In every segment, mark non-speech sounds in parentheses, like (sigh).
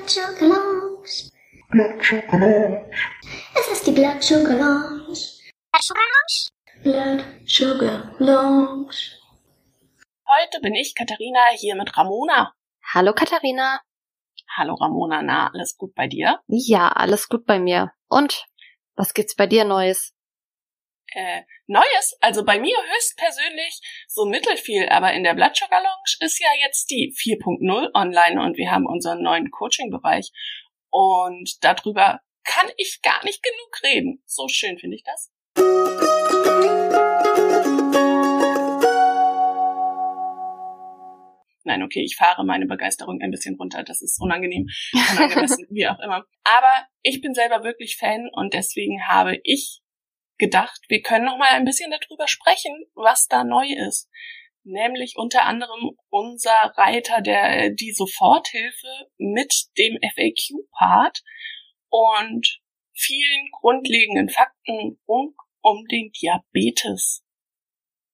Blood Sugar Lounge. Blood Sugar Lounge. Es ist die Blood Sugar Lounge. Blood Sugar Lounge. Blood. Heute bin ich Katharina hier mit Ramona. Hallo Katharina. Hallo Ramona, na, alles gut bei dir? Ja, alles gut bei mir. Und was gibt's bei dir Neues? Äh, Neues, also bei mir höchstpersönlich so mittelfiel, aber in der Blood Sugar Lounge ist ja jetzt die 4.0 online und wir haben unseren neuen Coaching-Bereich und darüber kann ich gar nicht genug reden. So schön finde ich das. Nein, okay, ich fahre meine Begeisterung ein bisschen runter. Das ist unangenehm, unangemessen, (laughs) wie auch immer. Aber ich bin selber wirklich Fan und deswegen habe ich gedacht, wir können noch mal ein bisschen darüber sprechen, was da neu ist. Nämlich unter anderem unser Reiter der die Soforthilfe mit dem FAQ-Part und vielen grundlegenden Fakten rund um den Diabetes.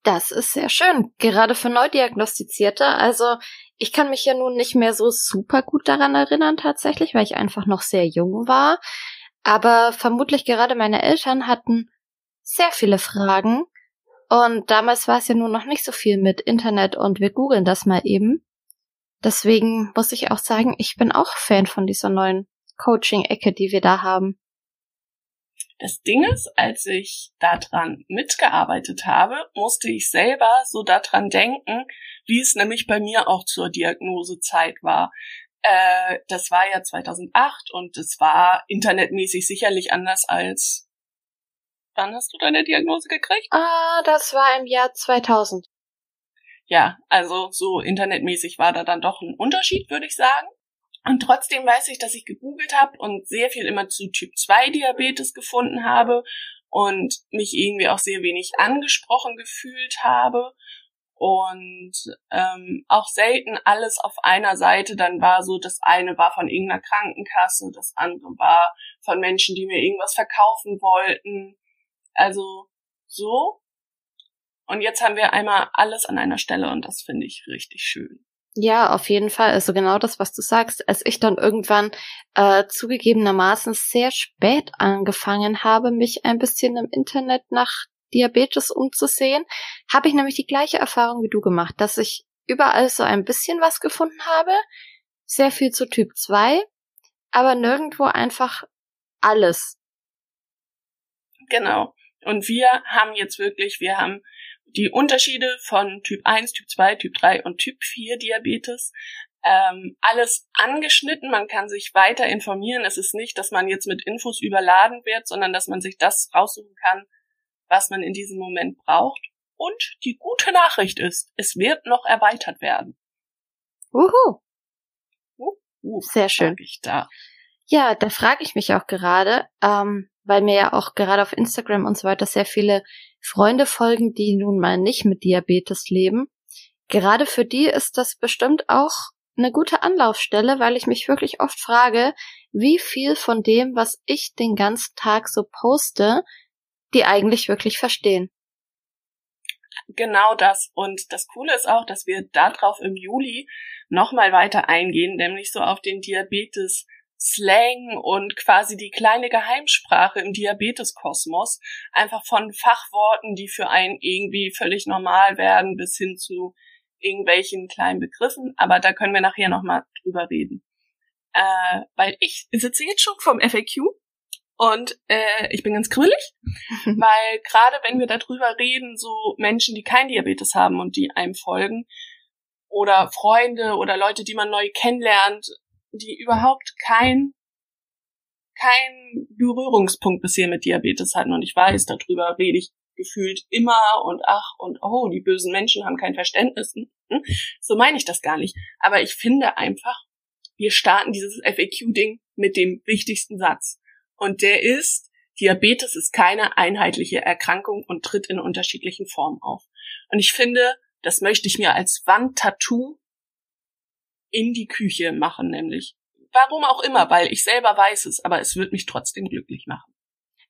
Das ist sehr schön, gerade für Neudiagnostizierte. Also ich kann mich ja nun nicht mehr so super gut daran erinnern tatsächlich, weil ich einfach noch sehr jung war. Aber vermutlich gerade meine Eltern hatten sehr viele Fragen. Und damals war es ja nur noch nicht so viel mit Internet und wir googeln das mal eben. Deswegen muss ich auch sagen, ich bin auch Fan von dieser neuen Coaching-Ecke, die wir da haben. Das Ding ist, als ich daran mitgearbeitet habe, musste ich selber so daran denken, wie es nämlich bei mir auch zur Diagnosezeit war. Äh, das war ja 2008 und es war internetmäßig sicherlich anders als Wann hast du deine Diagnose gekriegt? Ah, das war im Jahr 2000. Ja, also so internetmäßig war da dann doch ein Unterschied, würde ich sagen. Und trotzdem weiß ich, dass ich gegoogelt habe und sehr viel immer zu Typ 2 Diabetes gefunden habe und mich irgendwie auch sehr wenig angesprochen gefühlt habe und ähm, auch selten alles auf einer Seite dann war so, das eine war von irgendeiner Krankenkasse, das andere war von Menschen, die mir irgendwas verkaufen wollten also so. Und jetzt haben wir einmal alles an einer Stelle und das finde ich richtig schön. Ja, auf jeden Fall. Also genau das, was du sagst. Als ich dann irgendwann äh, zugegebenermaßen sehr spät angefangen habe, mich ein bisschen im Internet nach Diabetes umzusehen, habe ich nämlich die gleiche Erfahrung wie du gemacht, dass ich überall so ein bisschen was gefunden habe, sehr viel zu Typ 2, aber nirgendwo einfach alles. Genau. Und wir haben jetzt wirklich, wir haben die Unterschiede von Typ 1, Typ 2, Typ 3 und Typ 4 Diabetes ähm, alles angeschnitten. Man kann sich weiter informieren. Es ist nicht, dass man jetzt mit Infos überladen wird, sondern dass man sich das raussuchen kann, was man in diesem Moment braucht. Und die gute Nachricht ist, es wird noch erweitert werden. Uhu. Uh, uh, Sehr schön. Da. Ja, da frage ich mich auch gerade, ähm, weil mir ja auch gerade auf Instagram und so weiter sehr viele Freunde folgen, die nun mal nicht mit Diabetes leben. Gerade für die ist das bestimmt auch eine gute Anlaufstelle, weil ich mich wirklich oft frage, wie viel von dem, was ich den ganzen Tag so poste, die eigentlich wirklich verstehen. Genau das. Und das Coole ist auch, dass wir darauf im Juli nochmal weiter eingehen, nämlich so auf den Diabetes Slang und quasi die kleine Geheimsprache im Diabeteskosmos, einfach von Fachworten, die für einen irgendwie völlig normal werden, bis hin zu irgendwelchen kleinen Begriffen. Aber da können wir nachher nochmal drüber reden. Äh, weil ich sitze jetzt schon vom FAQ und äh, ich bin ganz grüllig, (laughs) weil gerade wenn wir darüber reden, so Menschen, die kein Diabetes haben und die einem folgen, oder Freunde oder Leute, die man neu kennenlernt, die überhaupt kein kein Berührungspunkt bisher mit Diabetes hatten und ich weiß, darüber rede ich gefühlt immer und ach und oh, die bösen Menschen haben kein Verständnis. Hm? So meine ich das gar nicht. Aber ich finde einfach, wir starten dieses FAQ-Ding mit dem wichtigsten Satz. Und der ist, Diabetes ist keine einheitliche Erkrankung und tritt in unterschiedlichen Formen auf. Und ich finde, das möchte ich mir als Wandtattoo in die Küche machen, nämlich. Warum auch immer, weil ich selber weiß es, aber es wird mich trotzdem glücklich machen.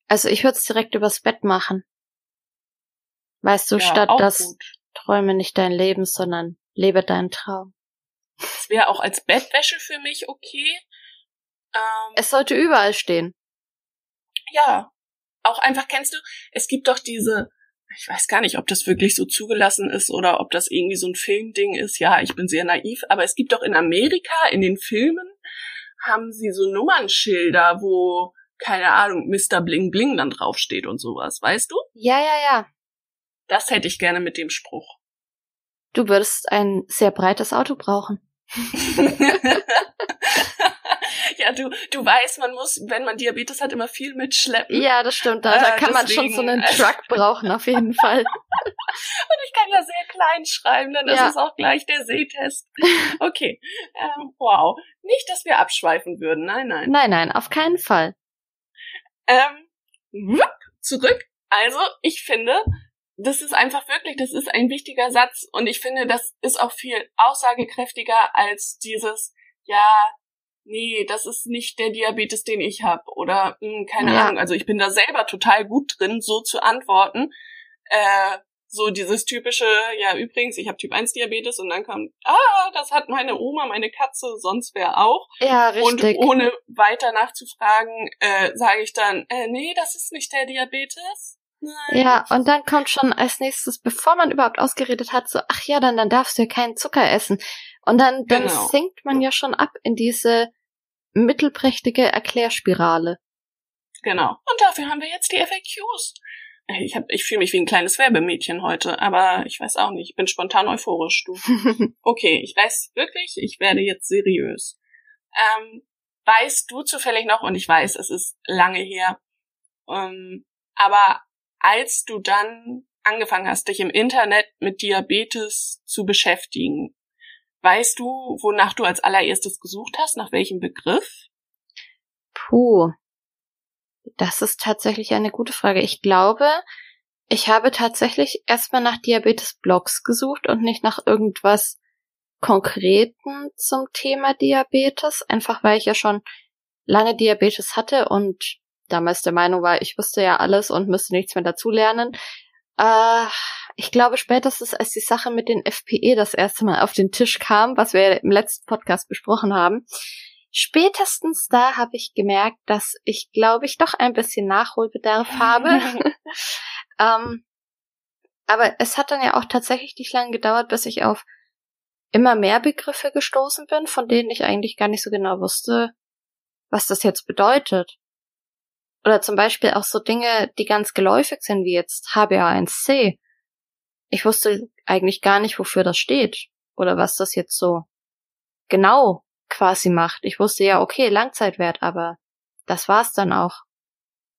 Also ich würde es direkt übers Bett machen. Weißt du, Ja, statt das gut. träume nicht dein Leben, sondern lebe deinen Traum. Es wäre auch als Bettwäsche für mich okay. Ähm, Es sollte überall stehen. ja, auch einfach kennst du, es gibt doch diese, ich weiß gar nicht, ob das wirklich so zugelassen ist oder ob das irgendwie so ein Filmding ist. Ja, ich bin sehr naiv, aber es gibt doch in Amerika in den Filmen haben sie so Nummernschilder, wo keine Ahnung, Mr. Bling Bling dann draufsteht und sowas, weißt du? Ja, ja, ja. Das hätte ich gerne mit dem Spruch. Du würdest ein sehr breites Auto brauchen. (laughs) ja, du, du weißt, man muss, wenn man Diabetes hat, immer viel mitschleppen. Ja, das stimmt. Da, da Äh, kann man schon so einen äh, (laughs) Truck brauchen, auf jeden Fall. (laughs) Und ich kann ja sehr klein schreiben, dann ist Ja. es auch gleich der Sehtest. Okay, ähm, wow. Nicht, dass wir abschweifen würden, nein, nein. Nein, nein, auf keinen Fall. Ähm, zurück. Also, ich finde, das ist einfach wirklich, das ist ein wichtiger Satz und ich finde, das ist auch viel aussagekräftiger als dieses, ja, nee, das ist nicht der Diabetes, den ich habe oder mh, keine Ja. Ahnung. Also ich bin da selber total gut drin, so zu antworten. Äh, so dieses typische, ja übrigens, ich habe Typ 1 Diabetes und dann kommt, ah, das hat meine Oma, meine Katze, sonst wer auch. Ja, Und richtig. ohne weiter nachzufragen, äh, sage ich dann, äh, nee, das ist nicht der Diabetes. Nein. Ja, und dann kommt schon als nächstes, bevor man überhaupt ausgeredet hat, so, ach ja, dann, dann darfst du ja keinen Zucker essen. Und dann, dann Genau. sinkt man ja schon ab in diese mittelprächtige Erklärspirale. Genau. Und dafür haben wir jetzt die FAQs. Ich, hab, ich fühle mich wie ein kleines Werbemädchen heute, aber ich weiß auch nicht. Ich bin spontan euphorisch, du. (laughs) Okay, ich weiß wirklich, ich werde jetzt seriös. Ähm, weißt du zufällig noch, und ich weiß, es ist lange her, ähm, aber als du dann angefangen hast, dich im Internet mit Diabetes zu beschäftigen, weißt du, wonach du als allererstes gesucht hast, nach welchem Begriff? Puh. Das ist tatsächlich eine gute Frage. Ich glaube, ich habe tatsächlich erstmal nach Diabetes-Blogs gesucht und nicht nach irgendwas Konkreten zum Thema Diabetes, einfach weil ich ja schon lange Diabetes hatte und damals der Meinung war, ich wüsste ja alles und müsste nichts mehr dazulernen. Äh, ich glaube spätestens, als die Sache mit den FPE das erste Mal auf den Tisch kam, was wir im letzten Podcast besprochen haben, spätestens da habe ich gemerkt, dass ich, glaube ich, doch ein bisschen Nachholbedarf (laughs) habe. (laughs) ähm, aber es hat dann ja auch tatsächlich nicht lange gedauert, bis ich auf immer mehr Begriffe gestoßen bin, von denen ich eigentlich gar nicht so genau wusste, was das jetzt bedeutet. Oder zum Beispiel auch so Dinge, die ganz geläufig sind, wie jetzt HbA1c. Ich wusste eigentlich gar nicht, wofür das steht oder was das jetzt so genau quasi macht. Ich wusste ja, okay, Langzeitwert, aber das war's dann auch.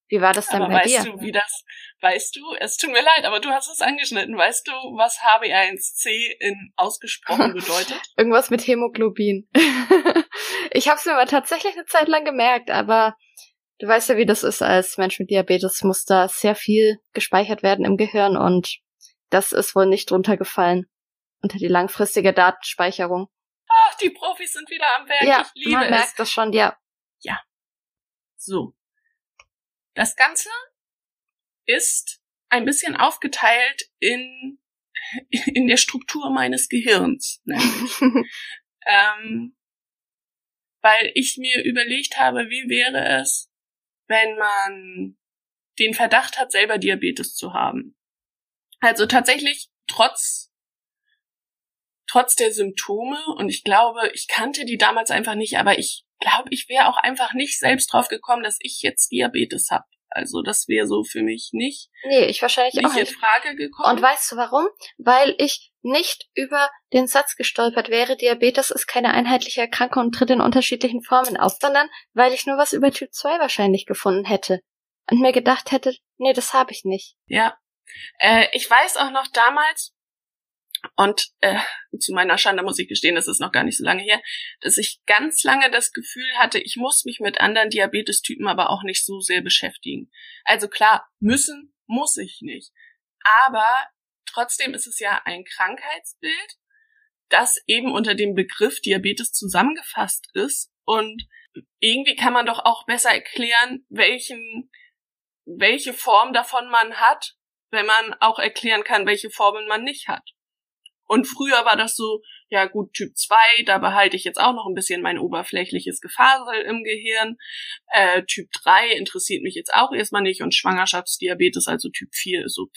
Wie war das dann aber bei weißt dir? du, wie das, weißt du, es tut mir leid, aber du hast es angeschnitten. Weißt du, was HbA1c in ausgesprochen (laughs) bedeutet? Irgendwas mit Hämoglobin. (laughs) ich habe es mir aber tatsächlich eine Zeit lang gemerkt, aber du weißt ja, wie das ist als Mensch mit Diabetes, muss da sehr viel gespeichert werden im Gehirn und das ist wohl nicht runtergefallen unter die langfristige Datenspeicherung. Ach, die Profis sind wieder am Werk. ja, ich liebe man es. merkt das schon, ja. So. Das Ganze ist ein bisschen aufgeteilt in, (laughs) in der Struktur meines Gehirns, (laughs) ähm, weil ich mir überlegt habe, wie wäre es, wenn man den Verdacht hat, selber Diabetes zu haben. Also tatsächlich trotz trotz der Symptome und ich glaube, ich kannte die damals einfach nicht, aber ich glaube, ich wäre auch einfach nicht selbst drauf gekommen, dass ich jetzt Diabetes habe. Also das wäre so für mich nicht, nee, ich wahrscheinlich auch nicht in nicht. Frage gekommen. Und weißt du warum? Weil ich nicht über den Satz gestolpert wäre, Diabetes ist keine einheitliche Erkrankung und tritt in unterschiedlichen Formen auf, sondern weil ich nur was über Typ 2 wahrscheinlich gefunden hätte und mir gedacht hätte, nee, das habe ich nicht. Ja. Äh, ich weiß auch noch damals, und äh, zu meiner Schande muss ich gestehen, das ist noch gar nicht so lange her, dass ich ganz lange das Gefühl hatte, ich muss mich mit anderen Diabetestypen aber auch nicht so sehr beschäftigen. Also klar, müssen muss ich nicht. Aber trotzdem ist es ja ein Krankheitsbild, das eben unter dem Begriff Diabetes zusammengefasst ist. Und irgendwie kann man doch auch besser erklären, welchen, welche Form davon man hat, wenn man auch erklären kann, welche Formen man nicht hat. Und früher war das so, ja gut, Typ 2, da behalte ich jetzt auch noch ein bisschen mein oberflächliches Gefasel im Gehirn. Äh, typ 3 interessiert mich jetzt auch erstmal nicht und Schwangerschaftsdiabetes, also Typ 4 ist so.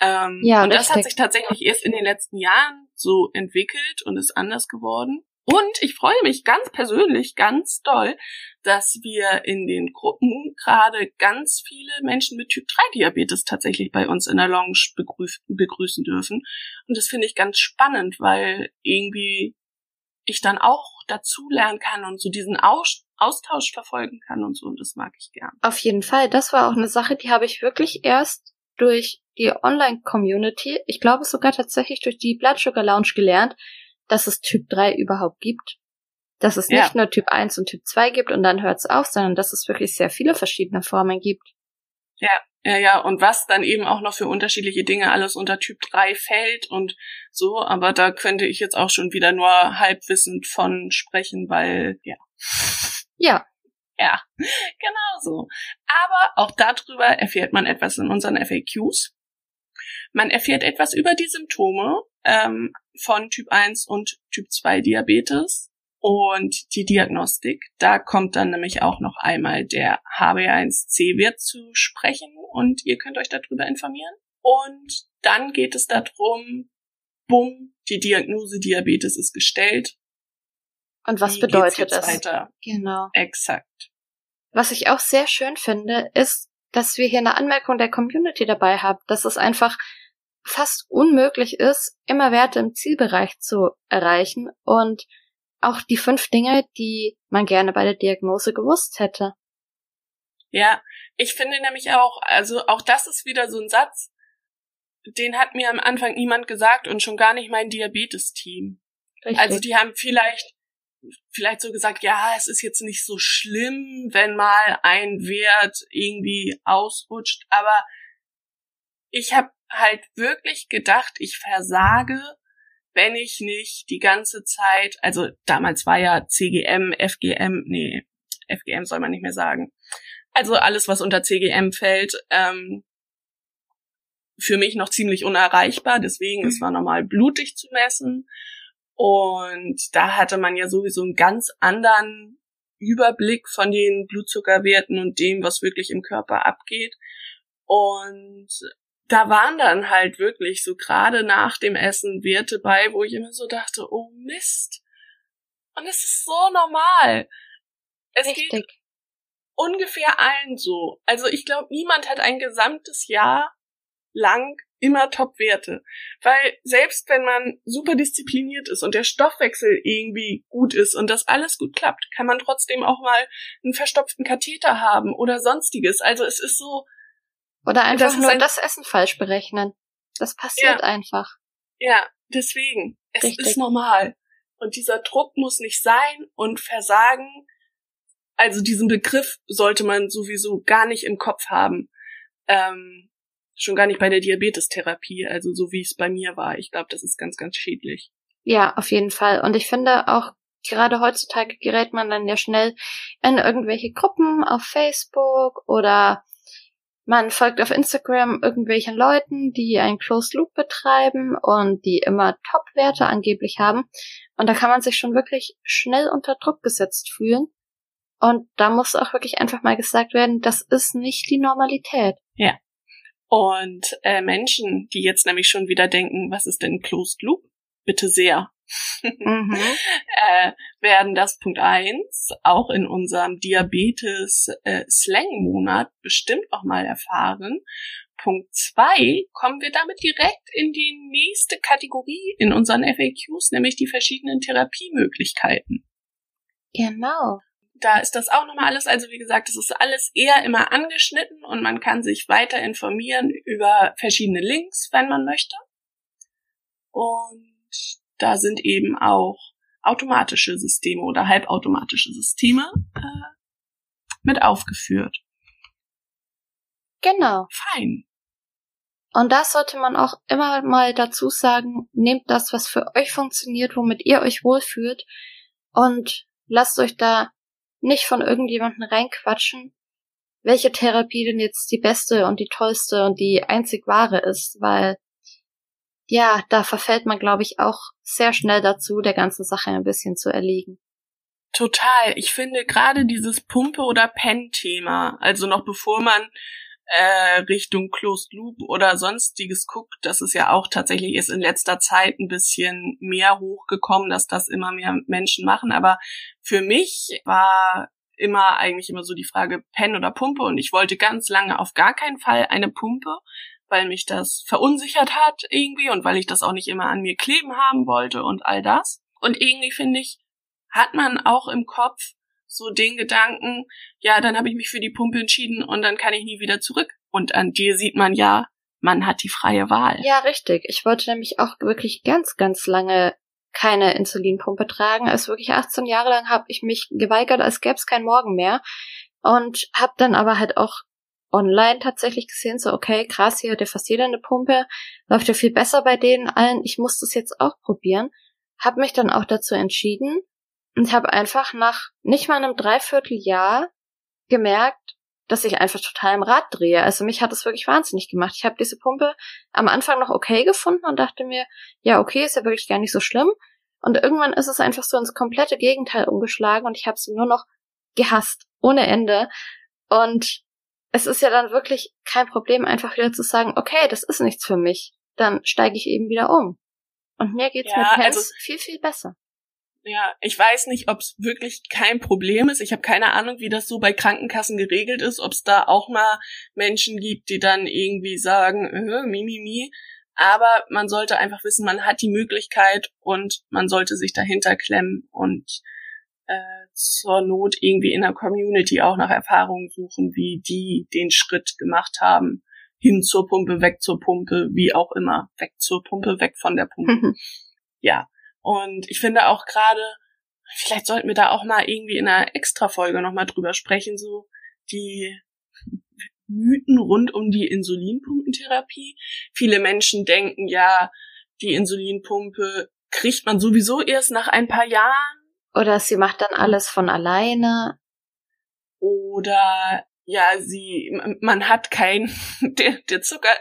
Ähm, ja, und das hat sich tatsächlich erst in den letzten Jahren so entwickelt und ist anders geworden. Und ich freue mich ganz persönlich ganz doll, dass wir in den Gruppen gerade ganz viele Menschen mit Typ 3 Diabetes tatsächlich bei uns in der Lounge begrüß begrüßen dürfen. Und das finde ich ganz spannend, weil irgendwie ich dann auch dazu lernen kann und so diesen Aus Austausch verfolgen kann und so. Und das mag ich gern. Auf jeden Fall. Das war auch eine Sache, die habe ich wirklich erst durch die Online-Community, ich glaube sogar tatsächlich durch die Blood Sugar Lounge gelernt, dass es Typ 3 überhaupt gibt. Dass es ja. nicht nur Typ 1 und Typ 2 gibt und dann hört es auf, sondern dass es wirklich sehr viele verschiedene Formen gibt. Ja, ja, ja, und was dann eben auch noch für unterschiedliche Dinge alles unter Typ 3 fällt und so, aber da könnte ich jetzt auch schon wieder nur halbwissend von sprechen, weil, ja. Ja. Ja, (laughs) genau so. Aber auch darüber erfährt man etwas in unseren FAQs. Man erfährt etwas über die Symptome ähm, von Typ 1 und Typ 2 Diabetes und die Diagnostik. Da kommt dann nämlich auch noch einmal der HB1C-Wert zu sprechen und ihr könnt euch darüber informieren. Und dann geht es darum, bumm, die Diagnose Diabetes ist gestellt. Und was Wie bedeutet das? Weiter? Genau. Exakt. Was ich auch sehr schön finde, ist, dass wir hier eine Anmerkung der Community dabei haben, dass es einfach fast unmöglich ist, immer Werte im Zielbereich zu erreichen und auch die fünf Dinge, die man gerne bei der Diagnose gewusst hätte. Ja, ich finde nämlich auch, also auch das ist wieder so ein Satz, den hat mir am Anfang niemand gesagt und schon gar nicht mein Diabetes-Team. Also die haben vielleicht vielleicht so gesagt, ja, es ist jetzt nicht so schlimm, wenn mal ein Wert irgendwie ausrutscht, aber ich habe halt wirklich gedacht, ich versage, wenn ich nicht die ganze Zeit, also damals war ja CGM, FGM, nee, FGM soll man nicht mehr sagen. Also alles, was unter CGM fällt, ähm, für mich noch ziemlich unerreichbar. Deswegen, mhm. es war normal blutig zu messen. Und da hatte man ja sowieso einen ganz anderen Überblick von den Blutzuckerwerten und dem, was wirklich im Körper abgeht. Und da waren dann halt wirklich so gerade nach dem Essen Werte bei, wo ich immer so dachte, oh Mist. Und es ist so normal. Es Richtig. geht ungefähr allen so. Also ich glaube, niemand hat ein gesamtes Jahr lang immer Top-Werte. Weil selbst wenn man super diszipliniert ist und der Stoffwechsel irgendwie gut ist und das alles gut klappt, kann man trotzdem auch mal einen verstopften Katheter haben oder sonstiges. Also es ist so, oder einfach das nur ein das Essen falsch berechnen. Das passiert ja. einfach. Ja, deswegen. Es Richtig. ist normal. Und dieser Druck muss nicht sein und Versagen, also diesen Begriff sollte man sowieso gar nicht im Kopf haben. Ähm, schon gar nicht bei der Diabetestherapie, also so wie es bei mir war. Ich glaube, das ist ganz, ganz schädlich. Ja, auf jeden Fall. Und ich finde auch, gerade heutzutage gerät man dann ja schnell in irgendwelche Gruppen auf Facebook oder man folgt auf Instagram irgendwelchen Leuten, die einen Closed Loop betreiben und die immer Top-Werte angeblich haben. Und da kann man sich schon wirklich schnell unter Druck gesetzt fühlen. Und da muss auch wirklich einfach mal gesagt werden, das ist nicht die Normalität. Ja. Und äh, Menschen, die jetzt nämlich schon wieder denken, was ist denn Closed Loop? Bitte sehr mhm. (laughs) äh, werden das Punkt eins auch in unserem Diabetes-Slang-Monat äh, bestimmt auch mal erfahren. Punkt zwei kommen wir damit direkt in die nächste Kategorie in unseren FAQs, nämlich die verschiedenen Therapiemöglichkeiten. Genau. Da ist das auch nochmal alles, also wie gesagt, es ist alles eher immer angeschnitten und man kann sich weiter informieren über verschiedene Links, wenn man möchte. Und da sind eben auch automatische Systeme oder halbautomatische Systeme äh, mit aufgeführt. Genau. Fein. Und das sollte man auch immer mal dazu sagen, nehmt das, was für euch funktioniert, womit ihr euch wohlfühlt und lasst euch da nicht von irgendjemanden reinquatschen, welche Therapie denn jetzt die beste und die tollste und die einzig wahre ist, weil ja, da verfällt man, glaube ich, auch sehr schnell dazu, der ganzen Sache ein bisschen zu erliegen. Total. Ich finde gerade dieses Pumpe- oder Pen-Thema, also noch bevor man äh, Richtung Closed Loop oder sonstiges guckt, das ist ja auch tatsächlich ist in letzter Zeit ein bisschen mehr hochgekommen, dass das immer mehr Menschen machen. Aber für mich war immer eigentlich immer so die Frage Pen oder Pumpe und ich wollte ganz lange auf gar keinen Fall eine Pumpe, weil mich das verunsichert hat irgendwie und weil ich das auch nicht immer an mir kleben haben wollte und all das. Und irgendwie finde ich, hat man auch im Kopf so den Gedanken, ja, dann habe ich mich für die Pumpe entschieden und dann kann ich nie wieder zurück. Und an dir sieht man ja, man hat die freie Wahl. Ja, richtig. Ich wollte nämlich auch wirklich ganz, ganz lange keine Insulinpumpe tragen. Also wirklich 18 Jahre lang habe ich mich geweigert, als gäbe es kein Morgen mehr. Und habe dann aber halt auch online tatsächlich gesehen, so okay, krass, hier hat ja fast jeder eine Pumpe, läuft ja viel besser bei denen allen. Ich muss das jetzt auch probieren. Hab mich dann auch dazu entschieden und habe einfach nach nicht mal einem Dreivierteljahr gemerkt, dass ich einfach total im Rad drehe. Also mich hat das wirklich wahnsinnig gemacht. Ich habe diese Pumpe am Anfang noch okay gefunden und dachte mir, ja, okay, ist ja wirklich gar nicht so schlimm. Und irgendwann ist es einfach so ins komplette Gegenteil umgeschlagen und ich habe sie nur noch gehasst, ohne Ende. Und es ist ja dann wirklich kein Problem, einfach wieder zu sagen, okay, das ist nichts für mich. Dann steige ich eben wieder um. Und mir geht's ja, mit Pens also, viel, viel besser. Ja, ich weiß nicht, ob es wirklich kein Problem ist. Ich habe keine Ahnung, wie das so bei Krankenkassen geregelt ist, ob es da auch mal Menschen gibt, die dann irgendwie sagen, äh, mi, mi, mi. Aber man sollte einfach wissen, man hat die Möglichkeit und man sollte sich dahinter klemmen und äh, zur Not irgendwie in der Community auch nach Erfahrungen suchen, wie die den Schritt gemacht haben. Hin zur Pumpe, weg zur Pumpe, wie auch immer. Weg zur Pumpe, weg von der Pumpe. (laughs) ja, und ich finde auch gerade, vielleicht sollten wir da auch mal irgendwie in einer Extra-Folge nochmal drüber sprechen, so die Mythen rund um die Insulinpumpentherapie. Viele Menschen denken ja, die Insulinpumpe kriegt man sowieso erst nach ein paar Jahren. Oder sie macht dann alles von alleine. Oder ja, sie, man hat kein, (laughs) der, der Zucker,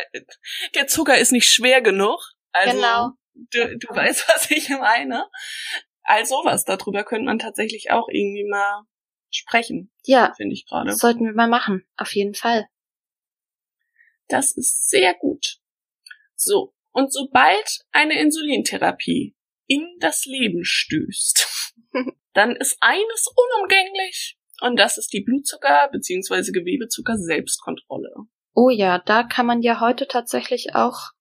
der Zucker ist nicht schwer genug. Also, genau du, du (laughs) weißt, was ich meine. All sowas, darüber könnte man tatsächlich auch irgendwie mal sprechen. Ja. Finde ich gerade. Sollten wir mal machen. Auf jeden Fall. Das ist sehr gut. So. Und sobald eine Insulintherapie in das Leben stößt, (laughs) dann ist eines unumgänglich. Und das ist die Blutzucker- bzw. Gewebezucker-Selbstkontrolle. Oh ja, da kann man ja heute tatsächlich auch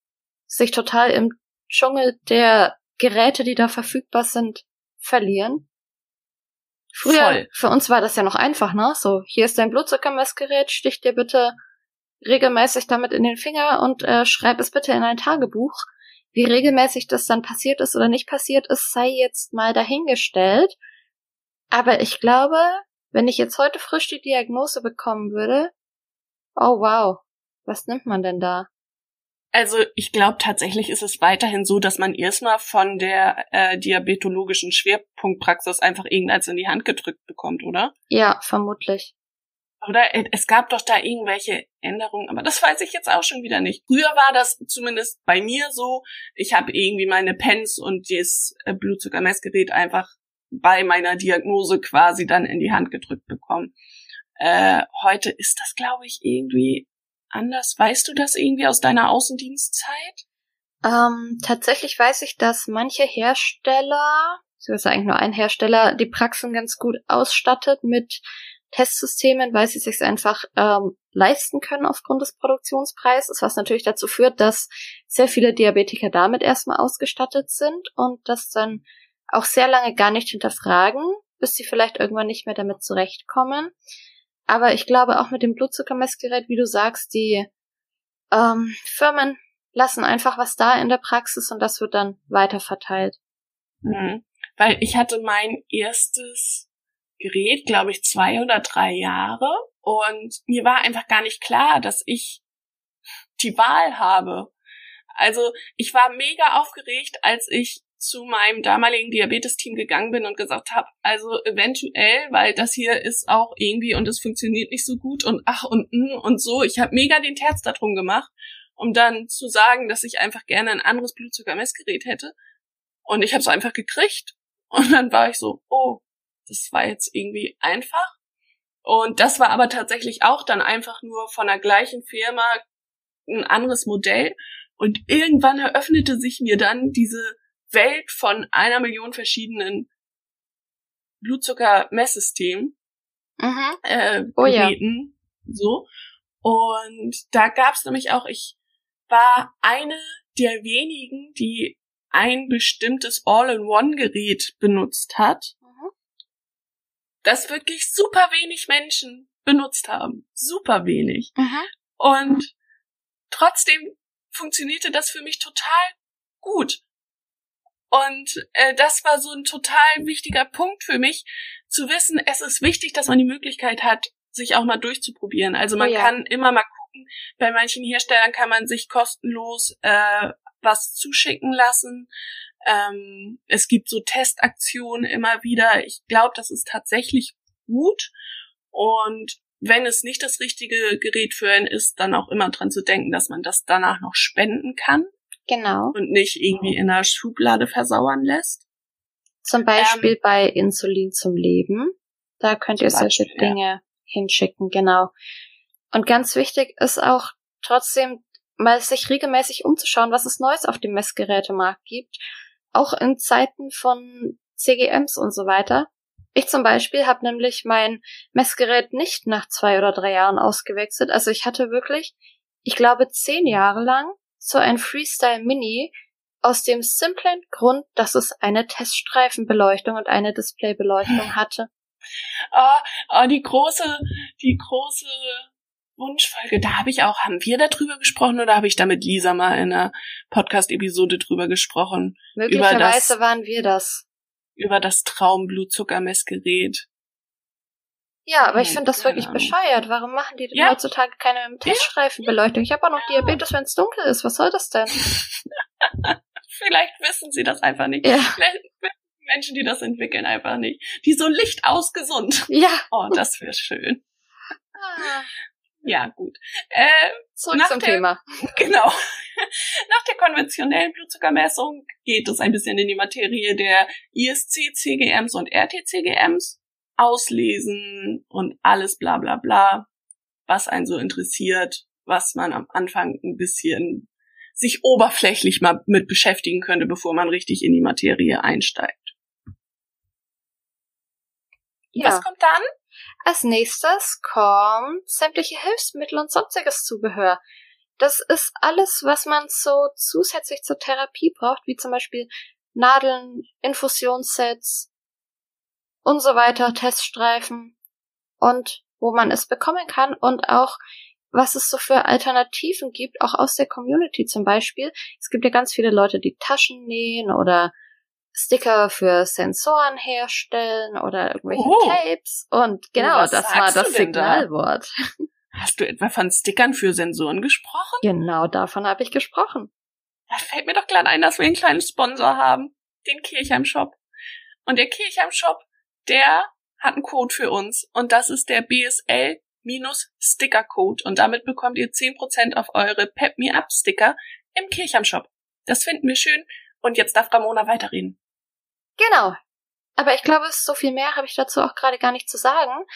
sich total im Dschungel der Geräte, die da verfügbar sind, verlieren. Früher, Voll. für uns war das ja noch einfach, ne? So, hier ist dein Blutzuckermessgerät, stich dir bitte regelmäßig damit in den Finger und äh, schreib es bitte in ein Tagebuch. Wie regelmäßig das dann passiert ist oder nicht passiert ist, sei jetzt mal dahingestellt. Aber ich glaube, wenn ich jetzt heute frisch die Diagnose bekommen würde, oh wow, was nimmt man denn da? Also ich glaube tatsächlich ist es weiterhin so, dass man erstmal von der äh, diabetologischen Schwerpunktpraxis einfach irgendeins in die Hand gedrückt bekommt, oder? Ja, vermutlich. Oder es gab doch da irgendwelche Änderungen, aber das weiß ich jetzt auch schon wieder nicht. Früher war das zumindest bei mir so, ich habe irgendwie meine Pens und das äh, Blutzuckermessgerät einfach bei meiner Diagnose quasi dann in die Hand gedrückt bekommen. Äh, heute ist das, glaube ich, irgendwie anders? Weißt du das irgendwie aus deiner Außendienstzeit? Ähm, tatsächlich weiß ich, dass manche Hersteller, so ist eigentlich nur ein Hersteller, die Praxen ganz gut ausstattet mit Testsystemen, weil sie sich einfach ähm, leisten können aufgrund des Produktionspreises, was natürlich dazu führt, dass sehr viele Diabetiker damit erstmal ausgestattet sind und das dann auch sehr lange gar nicht hinterfragen, bis sie vielleicht irgendwann nicht mehr damit zurechtkommen. Aber ich glaube auch mit dem Blutzuckermessgerät, wie du sagst, die ähm, Firmen lassen einfach was da in der Praxis und das wird dann weiter verteilt. Mhm. Weil ich hatte mein erstes Gerät, glaube ich, zwei oder drei Jahre und mir war einfach gar nicht klar, dass ich die Wahl habe. Also ich war mega aufgeregt, als ich zu meinem damaligen Diabetes-Team gegangen bin und gesagt habe, also eventuell, weil das hier ist auch irgendwie und es funktioniert nicht so gut und ach und mm und so. Ich habe mega den Terz darum gemacht um dann zu sagen, dass ich einfach gerne ein anderes Blutzuckermessgerät hätte. Und ich habe es einfach gekriegt. Und dann war ich so, oh, das war jetzt irgendwie einfach. Und das war aber tatsächlich auch dann einfach nur von der gleichen Firma ein anderes Modell. Und irgendwann eröffnete sich mir dann diese Welt von einer Million verschiedenen Blutzuckermesssystemen, mhm. äh, oh, Geräten, ja. so. Und da gab's nämlich auch, ich war eine der wenigen, die ein bestimmtes All-in-One-Gerät benutzt hat, mhm. das wirklich super wenig Menschen benutzt haben. Super wenig. Mhm. Und trotzdem funktionierte das für mich total gut. Und äh, das war so ein total wichtiger Punkt für mich, zu wissen, es ist wichtig, dass man die Möglichkeit hat, sich auch mal durchzuprobieren. Also man oh ja. kann immer mal gucken, bei manchen Herstellern kann man sich kostenlos äh, was zuschicken lassen. Ähm, es gibt so Testaktionen immer wieder. Ich glaube, das ist tatsächlich gut. Und wenn es nicht das richtige Gerät für einen ist, dann auch immer dran zu denken, dass man das danach noch spenden kann. Genau. Und nicht irgendwie in der Schublade versauern lässt. Zum Beispiel ähm, bei Insulin zum Leben. Da könnt ihr solche Beispiel, Dinge ja. hinschicken, genau. Und ganz wichtig ist auch trotzdem mal sich regelmäßig umzuschauen, was es Neues auf dem Messgerätemarkt gibt. Auch in Zeiten von CGMs und so weiter. Ich zum Beispiel habe nämlich mein Messgerät nicht nach zwei oder drei Jahren ausgewechselt. Also ich hatte wirklich, ich glaube, zehn Jahre lang so ein Freestyle Mini aus dem simplen Grund, dass es eine Teststreifenbeleuchtung und eine Displaybeleuchtung hatte. Ah, ah, die große, die große Wunschfolge, da habe ich auch, haben wir darüber gesprochen oder habe ich da mit Lisa mal in einer Podcast-Episode drüber gesprochen? Möglicherweise waren wir das. Über das Traumblutzuckermessgerät. Ja, aber ich finde das wirklich bescheuert. Warum machen die denn ja. heutzutage keine Teststreifenbeleuchtung? Ich habe auch noch Diabetes, wenn es dunkel ist. Was soll das denn? (laughs) Vielleicht wissen sie das einfach nicht. Ja. Vielleicht Menschen, die das entwickeln, einfach nicht. Die so lichtausgesund. Ja. Oh, das wäre schön. Ah. Ja, gut. Äh, Zurück zum der, Thema. (laughs) Genau. Nach der konventionellen Blutzuckermessung geht es ein bisschen in die Materie der ISC-CGMs und RT-CGMs auslesen und alles bla bla bla, was einen so interessiert, was man am Anfang ein bisschen sich oberflächlich mal mit beschäftigen könnte, bevor man richtig in die Materie einsteigt. Ja. Was kommt dann? Als nächstes kommt sämtliche Hilfsmittel und sonstiges Zubehör. Das ist alles, was man so zusätzlich zur Therapie braucht, wie zum Beispiel Nadeln, Infusionssets, und so weiter, Teststreifen und wo man es bekommen kann und auch was es so für Alternativen gibt, auch aus der Community zum Beispiel. Es gibt ja ganz viele Leute, die Taschen nähen oder Sticker für Sensoren herstellen oder irgendwelche oh. Tapes. Und genau, das war das Signalwort. Da? Hast du etwa von Stickern für Sensoren gesprochen? Genau, davon habe ich gesprochen. Da fällt mir doch gerade ein, dass wir einen kleinen Sponsor haben. Den Kirchheim Shop. Und der Kirchheim Shop der hat einen Code für uns und das ist der BSL Sticker Code und damit bekommt ihr 10% auf eure Pep Me Up Sticker im Kirchheim Shop. Das finden wir schön und jetzt darf Ramona weiterreden. Genau. Aber ich glaube, so viel mehr habe ich dazu auch gerade gar nicht zu sagen.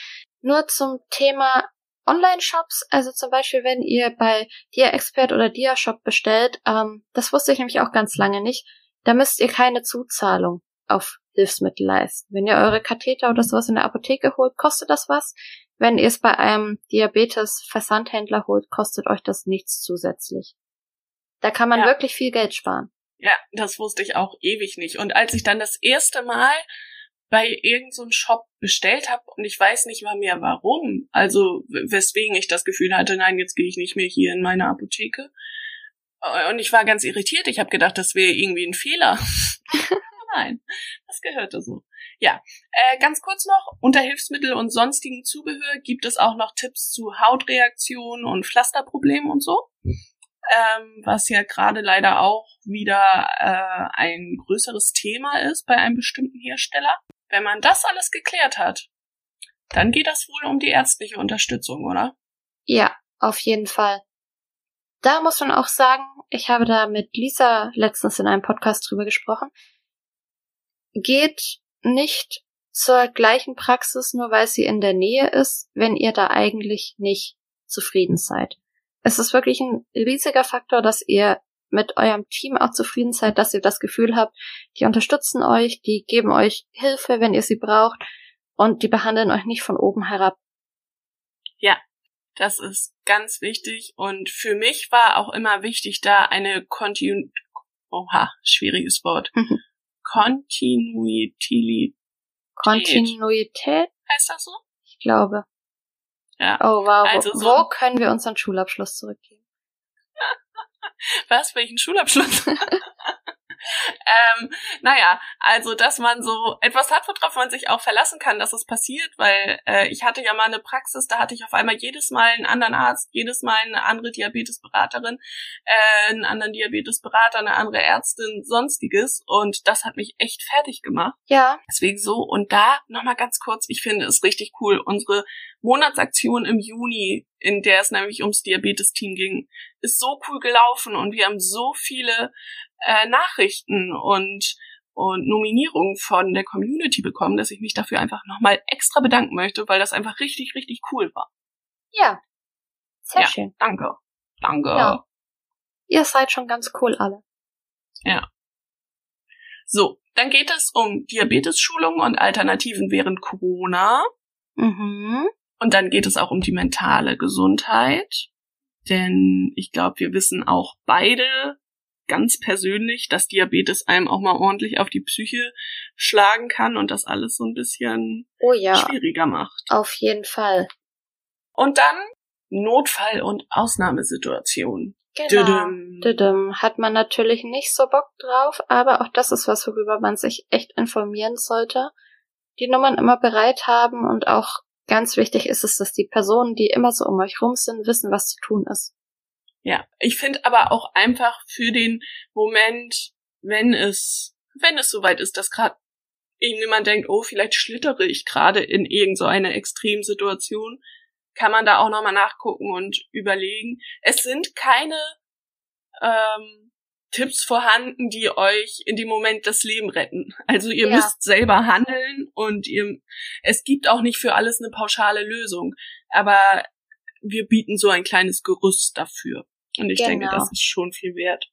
Nur zum Thema Online-Shops, also zum Beispiel, wenn ihr bei Dia Expert oder Dia Shop bestellt, ähm, das wusste ich nämlich auch ganz lange nicht, da müsst ihr keine Zuzahlung auf Hilfsmittel leisten. Wenn ihr eure Katheter oder sowas in der Apotheke holt, kostet das was. Wenn ihr es bei einem Diabetes-Versandhändler holt, kostet euch das nichts zusätzlich. Da kann man ja. wirklich viel Geld sparen. Ja, das wusste ich auch ewig nicht. Und als ich dann das erste Mal bei irgendeinem so Shop bestellt habe und ich weiß nicht mal mehr warum, also weswegen ich das Gefühl hatte, nein, jetzt gehe ich nicht mehr hier in meine Apotheke. Und ich war ganz irritiert. Ich habe gedacht, das wäre irgendwie ein Fehler. (laughs) Nein, das gehörte so. Ja, äh, ganz kurz noch, unter Hilfsmittel und sonstigen Zubehör gibt es auch noch Tipps zu Hautreaktionen und Pflasterproblemen und so. Ähm, was ja gerade leider auch wieder äh, ein größeres Thema ist bei einem bestimmten Hersteller. Wenn man das alles geklärt hat, dann geht das wohl um die ärztliche Unterstützung, oder? Ja, auf jeden Fall. da muss man auch sagen, ich habe da mit Lisa letztens in einem Podcast drüber gesprochen. Geht nicht zur gleichen Praxis, nur weil sie in der Nähe ist, wenn ihr da eigentlich nicht zufrieden seid. Es ist wirklich ein riesiger Faktor, dass ihr mit eurem Team auch zufrieden seid, dass ihr das Gefühl habt, die unterstützen euch, die geben euch Hilfe, wenn ihr sie braucht und die behandeln euch nicht von oben herab. Ja, das ist ganz wichtig und für mich war auch immer wichtig, da eine Kontinu Oha, schwieriges Wort. (laughs) Kontinuität. Kontinuität? Heißt das so? Ich glaube. Ja. Oh wow, Also so- wo können wir unseren Schulabschluss zurückgeben? (laughs) Was? Welchen Schulabschluss? (laughs) naja, also dass man so etwas hat, worauf man sich auch verlassen kann, dass es passiert, weil äh, ich hatte ja mal eine Praxis, da hatte ich auf einmal jedes Mal einen anderen Arzt, jedes Mal eine andere Diabetesberaterin, äh, einen anderen Diabetesberater, eine andere Ärztin, sonstiges und das hat mich echt fertig gemacht. Ja, Deswegen so. Und da nochmal ganz kurz, ich finde es richtig cool. Unsere Monatsaktion im Juni, in der es nämlich ums Diabetes-Team ging, ist so cool gelaufen und wir haben so viele äh, Nachrichten und und Nominierungen von der Community bekommen, dass ich mich dafür einfach nochmal extra bedanken möchte, weil das einfach richtig, richtig cool war. ja. Sehr Ja. schön. Danke. Danke. Ja. Ihr seid schon ganz cool alle. So, dann geht es um Diabetesschulungen und Alternativen während Corona. Mhm. Und dann geht es auch um die mentale Gesundheit. Denn ich glaube, wir wissen auch beide ganz persönlich, dass Diabetes einem auch mal ordentlich auf die Psyche schlagen kann und das alles so ein bisschen Oh ja, schwieriger macht. auf jeden Fall. Und dann Notfall- und Ausnahmesituationen. Genau. Düdüm. Düdüm. Hat man natürlich nicht so Bock drauf, aber auch das ist was, worüber man sich echt informieren sollte. Die Nummern immer bereit haben und auch ganz wichtig ist es, dass die Personen, die immer so um euch rum sind, wissen, was zu tun ist. Ja, ich finde aber auch einfach für den Moment, wenn es, wenn es soweit ist, dass gerade irgendjemand denkt, oh, vielleicht schlittere ich gerade in irgend so eine Extremsituation, kann man da auch nochmal nachgucken und überlegen. Es sind keine ähm, Tipps vorhanden, die euch in dem Moment das Leben retten. Also ihr Ja. müsst selber handeln und ihr, es gibt auch nicht für alles eine pauschale Lösung. Aber wir bieten so ein kleines Gerüst dafür. Und ich denke, Genau. das ist schon viel wert.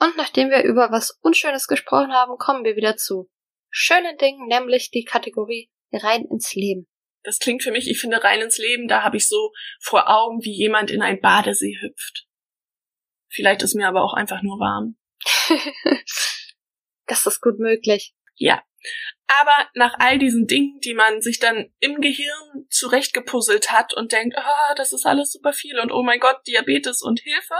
Und nachdem wir über was Unschönes gesprochen haben, kommen wir wieder zu schönen Dingen, nämlich die Kategorie rein ins Leben. Das klingt für mich, ich finde rein ins Leben, da habe ich so vor Augen, wie jemand in einen Badesee hüpft. Vielleicht ist mir aber auch einfach nur warm. (laughs) das ist gut möglich. Ja. Aber nach all diesen Dingen, die man sich dann im Gehirn zurechtgepuzzelt hat und denkt, ah, das ist alles super viel und oh mein Gott, Diabetes und Hilfe,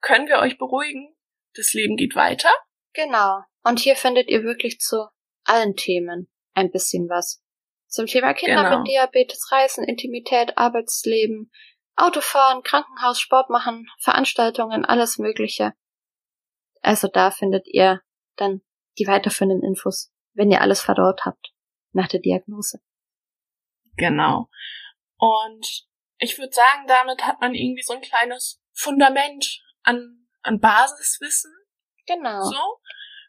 können wir euch beruhigen. Das Leben geht weiter. Genau. Und hier findet ihr wirklich zu allen Themen ein bisschen was. Zum Thema Kinder Genau. mit Diabetes, Reisen, Intimität, Arbeitsleben, Autofahren, Krankenhaus, Sport machen, Veranstaltungen, alles Mögliche. Also da findet ihr dann die weiterführenden Infos, wenn ihr alles verdaut habt nach der Diagnose. Genau. Und ich würde sagen, damit hat man irgendwie so ein kleines Fundament an, an Basiswissen, Genau. so,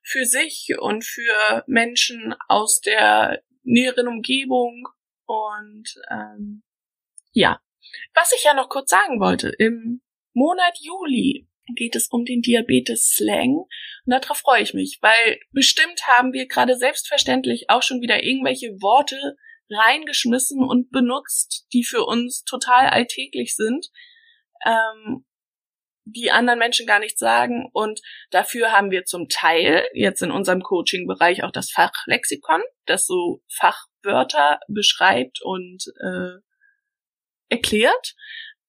für sich und für Menschen aus der näheren Umgebung. Und ähm, ja, was ich ja noch kurz sagen wollte, im Monat Juli geht es um den Diabetes-Slang. Und darauf freue ich mich, weil bestimmt haben wir gerade selbstverständlich auch schon wieder irgendwelche Worte reingeschmissen und benutzt, die für uns total alltäglich sind, ähm, die anderen Menschen gar nicht sagen. Und dafür haben wir zum Teil jetzt in unserem Coaching-Bereich auch das Fachlexikon, das so Fachwörter beschreibt und äh, erklärt.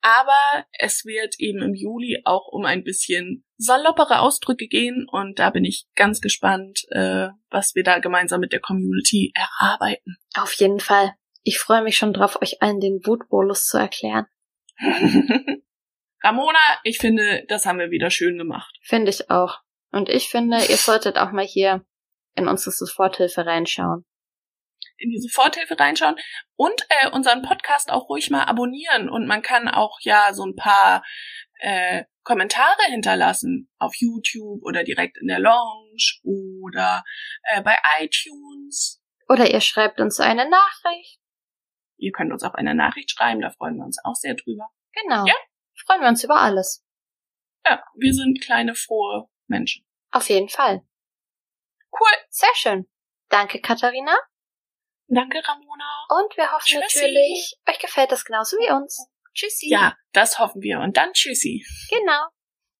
Aber es wird eben im Juli auch um ein bisschen saloppere Ausdrücke gehen und da bin ich ganz gespannt, äh, was wir da gemeinsam mit der Community erarbeiten. Auf jeden Fall. Ich freue mich schon drauf, euch allen den Wutbolus zu erklären. (laughs) Ramona, ich finde, das haben wir wieder schön gemacht. Finde ich auch. Und ich finde, ihr solltet auch mal hier in unsere Soforthilfe reinschauen. In die Soforthilfe reinschauen und äh, unseren Podcast auch ruhig mal abonnieren. Und man kann auch ja so ein paar äh, Kommentare hinterlassen auf YouTube oder direkt in der Lounge oder äh, bei iTunes. Oder ihr schreibt uns eine Nachricht. Ihr könnt uns auch eine Nachricht schreiben, da freuen wir uns auch sehr drüber. Genau. Ja? Freuen wir uns über alles. Ja, wir sind kleine, frohe Menschen. Auf jeden Fall. Cool. Sehr schön. Danke, Katharina. Danke, Ramona. Und wir hoffen tschüssi. natürlich, euch gefällt das genauso wie uns. Tschüssi. Ja, das hoffen wir. Und dann tschüssi. Genau.